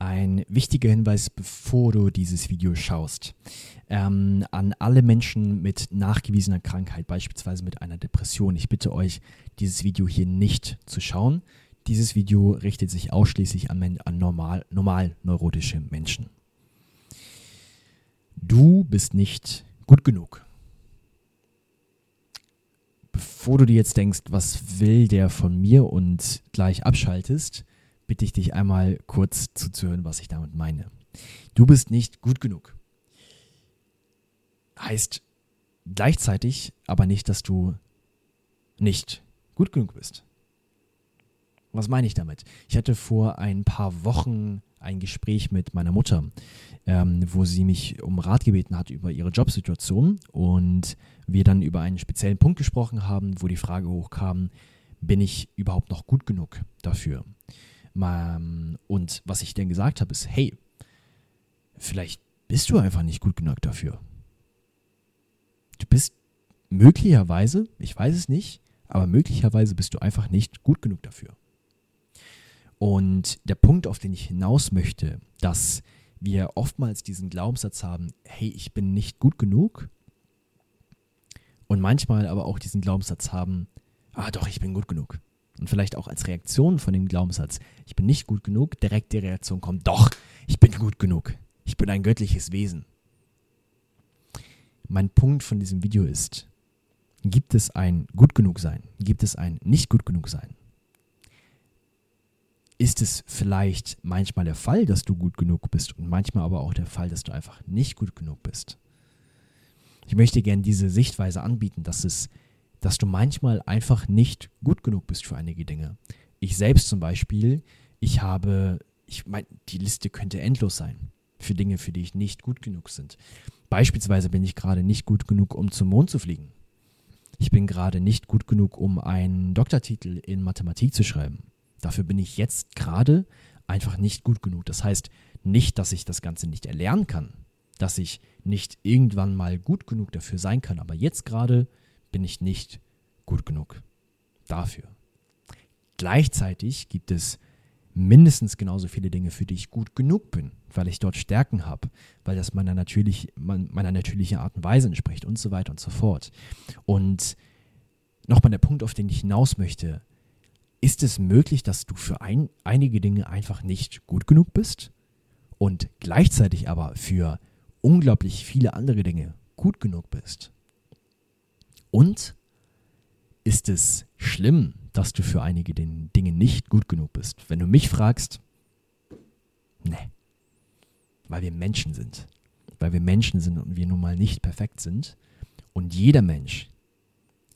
Ein wichtiger Hinweis, bevor du dieses Video schaust. Ähm, an alle Menschen mit nachgewiesener Krankheit, beispielsweise mit einer Depression. Ich bitte euch, dieses Video hier nicht zu schauen. Dieses Video richtet sich ausschließlich an, an normal, normal neurotische Menschen. Du bist nicht gut genug. Bevor du dir jetzt denkst, was will der von mir und gleich abschaltest, bitte ich dich einmal kurz zuzuhören, was ich damit meine. Du bist nicht gut genug. Heißt gleichzeitig aber nicht, dass du nicht gut genug bist. Was meine ich damit? Ich hatte vor ein paar Wochen ein Gespräch mit meiner Mutter, ähm, wo sie mich um Rat gebeten hat über ihre Jobsituation und wir dann über einen speziellen Punkt gesprochen haben, wo die Frage hochkam, bin ich überhaupt noch gut genug dafür? Und was ich dann gesagt habe, ist, hey, vielleicht bist du einfach nicht gut genug dafür. Du bist möglicherweise, ich weiß es nicht, aber möglicherweise bist du einfach nicht gut genug dafür. Und der Punkt, auf den ich hinaus möchte, dass wir oftmals diesen Glaubenssatz haben, hey, ich bin nicht gut genug. Und manchmal aber auch diesen Glaubenssatz haben, ah doch, ich bin gut genug und vielleicht auch als Reaktion von dem Glaubenssatz, ich bin nicht gut genug, direkt die Reaktion kommt, doch, ich bin gut genug. Ich bin ein göttliches Wesen. Mein Punkt von diesem Video ist, gibt es ein gut genug sein? Gibt es ein nicht gut genug sein? Ist es vielleicht manchmal der Fall, dass du gut genug bist und manchmal aber auch der Fall, dass du einfach nicht gut genug bist? Ich möchte gerne diese Sichtweise anbieten, dass es dass du manchmal einfach nicht gut genug bist für einige Dinge. Ich selbst zum Beispiel, ich habe, ich meine, die Liste könnte endlos sein für Dinge, für die ich nicht gut genug sind. Beispielsweise bin ich gerade nicht gut genug, um zum Mond zu fliegen. Ich bin gerade nicht gut genug, um einen Doktortitel in Mathematik zu schreiben. Dafür bin ich jetzt gerade einfach nicht gut genug. Das heißt nicht, dass ich das Ganze nicht erlernen kann, dass ich nicht irgendwann mal gut genug dafür sein kann, aber jetzt gerade bin ich nicht gut genug dafür. Gleichzeitig gibt es mindestens genauso viele Dinge, für die ich gut genug bin, weil ich dort Stärken habe, weil das meiner, natürlich, meiner natürlichen Art und Weise entspricht und so weiter und so fort. Und nochmal der Punkt, auf den ich hinaus möchte, ist es möglich, dass du für ein, einige Dinge einfach nicht gut genug bist und gleichzeitig aber für unglaublich viele andere Dinge gut genug bist? Und ist es schlimm, dass du für einige Dinge nicht gut genug bist? Wenn du mich fragst, ne. Weil wir Menschen sind. Weil wir Menschen sind und wir nun mal nicht perfekt sind. Und jeder Mensch,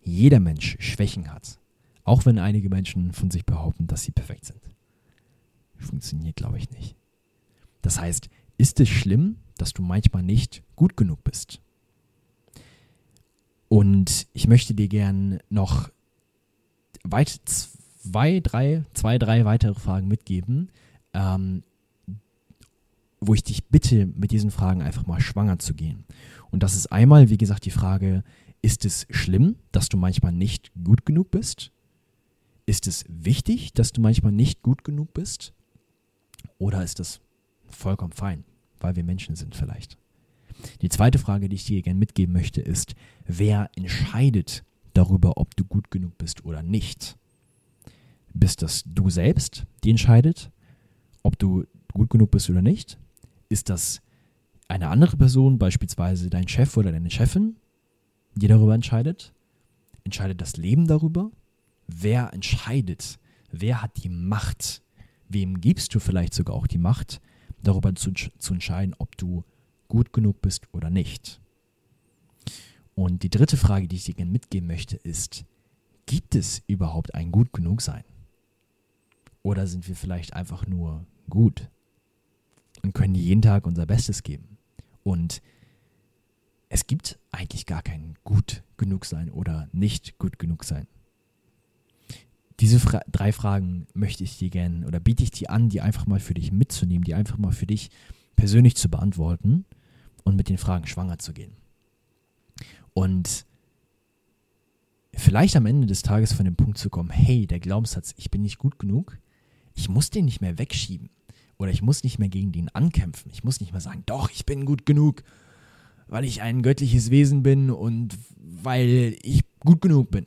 jeder Mensch Schwächen hat. Auch wenn einige Menschen von sich behaupten, dass sie perfekt sind. Funktioniert, glaube ich, nicht. Das heißt, ist es schlimm, dass du manchmal nicht gut genug bist? Und ich möchte dir gern noch weit zwei, drei, zwei, drei weitere Fragen mitgeben, ähm, wo ich dich bitte, mit diesen Fragen einfach mal schwanger zu gehen. Und das ist einmal, wie gesagt, die Frage, ist es schlimm, dass du manchmal nicht gut genug bist? Ist es wichtig, dass du manchmal nicht gut genug bist? Oder ist das vollkommen fein, weil wir Menschen sind vielleicht? Die zweite Frage, die ich dir gerne mitgeben möchte, ist, wer entscheidet darüber, ob du gut genug bist oder nicht? Bist das du selbst, die entscheidet, ob du gut genug bist oder nicht? Ist das eine andere Person, beispielsweise dein Chef oder deine Chefin, die darüber entscheidet? Entscheidet das Leben darüber? Wer entscheidet? Wer hat die Macht? Wem gibst du vielleicht sogar auch die Macht, darüber zu, zu entscheiden, ob du gut genug bist oder nicht. Und die dritte Frage, die ich dir gerne mitgeben möchte, ist, gibt es überhaupt ein gut genug sein? Oder sind wir vielleicht einfach nur gut und können jeden Tag unser Bestes geben? Und es gibt eigentlich gar kein gut genug sein oder nicht gut genug sein. Diese Fra drei Fragen möchte ich dir gerne oder biete ich dir an, die einfach mal für dich mitzunehmen, die einfach mal für dich persönlich zu beantworten und mit den Fragen schwanger zu gehen. Und vielleicht am Ende des Tages von dem Punkt zu kommen, hey, der Glaubenssatz, ich bin nicht gut genug, ich muss den nicht mehr wegschieben Oder ich muss nicht mehr gegen den ankämpfen. Ich muss nicht mehr sagen, doch, ich bin gut genug, weil ich ein göttliches Wesen bin und weil ich gut genug bin.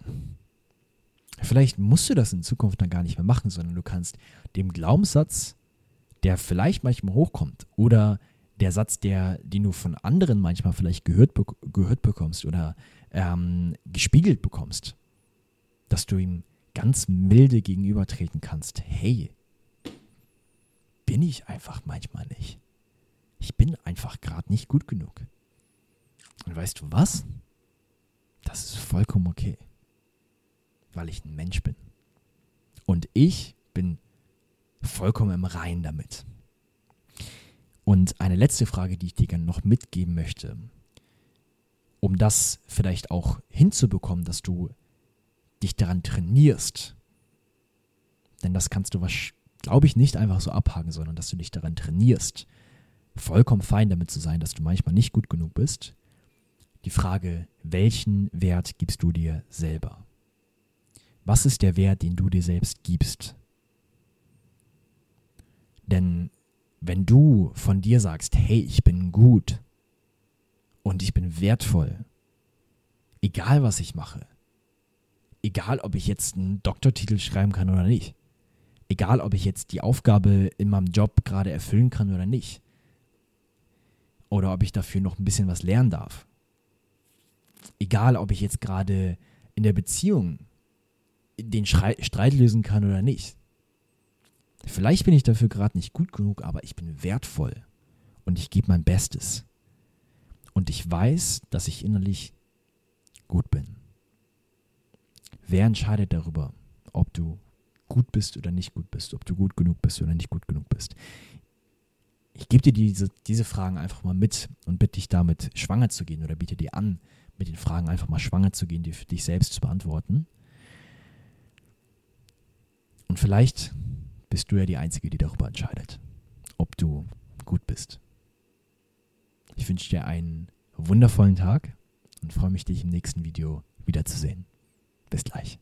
Vielleicht musst du das in Zukunft dann gar nicht mehr machen, sondern du kannst dem Glaubenssatz, der vielleicht manchmal hochkommt, oder der Satz, der, den du von anderen manchmal vielleicht gehört, gehört bekommst oder ähm, gespiegelt bekommst, dass du ihm ganz milde gegenübertreten kannst. Hey, bin ich einfach manchmal nicht. Ich bin einfach gerade nicht gut genug. Und weißt du was? Das ist vollkommen okay weil ich ein Mensch bin. Und ich bin vollkommen im Rein damit. Und eine letzte Frage, die ich dir gerne noch mitgeben möchte, um das vielleicht auch hinzubekommen, dass du dich daran trainierst. Denn das kannst du, glaube ich, nicht einfach so abhaken, sondern dass du dich daran trainierst, vollkommen fein damit zu sein, dass du manchmal nicht gut genug bist. Die Frage, welchen Wert gibst du dir selber? Was ist der Wert, den du dir selbst gibst? Denn wenn du von dir sagst, hey, ich bin gut und ich bin wertvoll, egal was ich mache, egal ob ich jetzt einen Doktortitel schreiben kann oder nicht, egal ob ich jetzt die Aufgabe in meinem Job gerade erfüllen kann oder nicht, oder ob ich dafür noch ein bisschen was lernen darf, egal ob ich jetzt gerade in der Beziehung den Schrei Streit lösen kann oder nicht. Vielleicht bin ich dafür gerade nicht gut genug, aber ich bin wertvoll und ich gebe mein Bestes. Und ich weiß, dass ich innerlich gut bin. Wer entscheidet darüber, ob du gut bist oder nicht gut bist, ob du gut genug bist oder nicht gut genug bist? Ich gebe dir diese, diese Fragen einfach mal mit und bitte dich damit schwanger zu gehen oder biete dir an, mit den Fragen einfach mal schwanger zu gehen, die für dich selbst zu beantworten. Und vielleicht bist du ja die Einzige, die darüber entscheidet, ob du gut bist. Ich wünsche dir einen wundervollen Tag und freue mich, dich im nächsten Video wiederzusehen. Bis gleich.